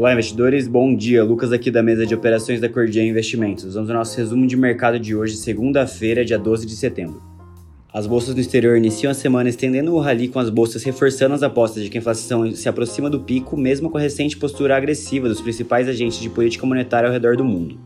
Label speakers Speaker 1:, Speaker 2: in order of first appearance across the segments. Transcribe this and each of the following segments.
Speaker 1: Olá, investidores. Bom dia. Lucas aqui da mesa de operações da Cordia Investimentos. Vamos ao nosso resumo de mercado de hoje, segunda-feira, dia 12 de setembro. As bolsas no exterior iniciam a semana estendendo o rally com as bolsas reforçando as apostas de que a inflação se aproxima do pico, mesmo com a recente postura agressiva dos principais agentes de política monetária ao redor do mundo.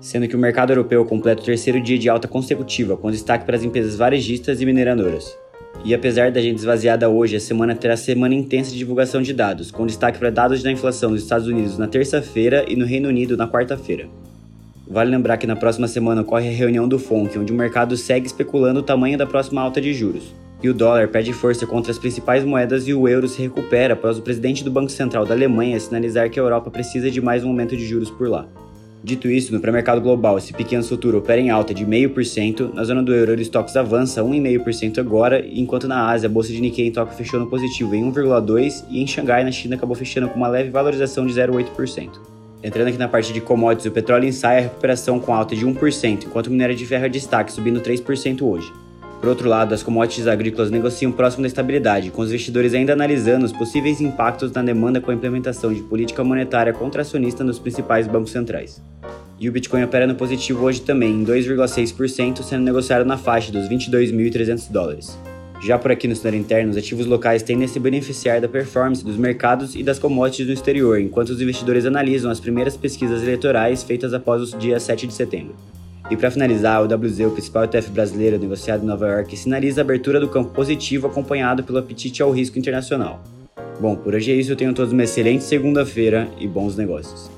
Speaker 1: Sendo que o mercado europeu completa o terceiro dia de alta consecutiva, com destaque para as empresas varejistas e mineradoras. E apesar da gente esvaziada hoje, a semana terá semana intensa de divulgação de dados, com destaque para dados da inflação nos Estados Unidos na terça-feira e no Reino Unido na quarta-feira. Vale lembrar que na próxima semana ocorre a reunião do FONC, onde o mercado segue especulando o tamanho da próxima alta de juros. E o dólar perde força contra as principais moedas e o euro se recupera após o presidente do Banco Central da Alemanha sinalizar que a Europa precisa de mais um aumento de juros por lá. Dito isso, no pré-mercado global, esse pequeno futuro opera em alta de 0,5%, na zona do euro o estoques avança 1,5% agora, enquanto na Ásia a bolsa de Nikkei em Tóquio fechou no positivo em 1,2% e em Xangai, na China, acabou fechando com uma leve valorização de 0,8%. Entrando aqui na parte de commodities, o petróleo ensaia a recuperação com alta de 1%, enquanto o minério de ferro é destaque, subindo 3% hoje. Por outro lado, as commodities agrícolas negociam próximo da estabilidade, com os investidores ainda analisando os possíveis impactos na demanda com a implementação de política monetária contracionista nos principais bancos centrais. E o Bitcoin opera no positivo hoje também, em 2,6%, sendo negociado na faixa dos 22.300 dólares. Já por aqui no cenário interno, os ativos locais tendem a se beneficiar da performance dos mercados e das commodities no exterior, enquanto os investidores analisam as primeiras pesquisas eleitorais feitas após o dia 7 de setembro. E para finalizar, o WZ, o principal ETF brasileiro negociado em Nova York, sinaliza a abertura do campo positivo acompanhado pelo apetite ao risco internacional. Bom, por hoje é isso. Eu tenho todos uma excelente segunda-feira e bons negócios.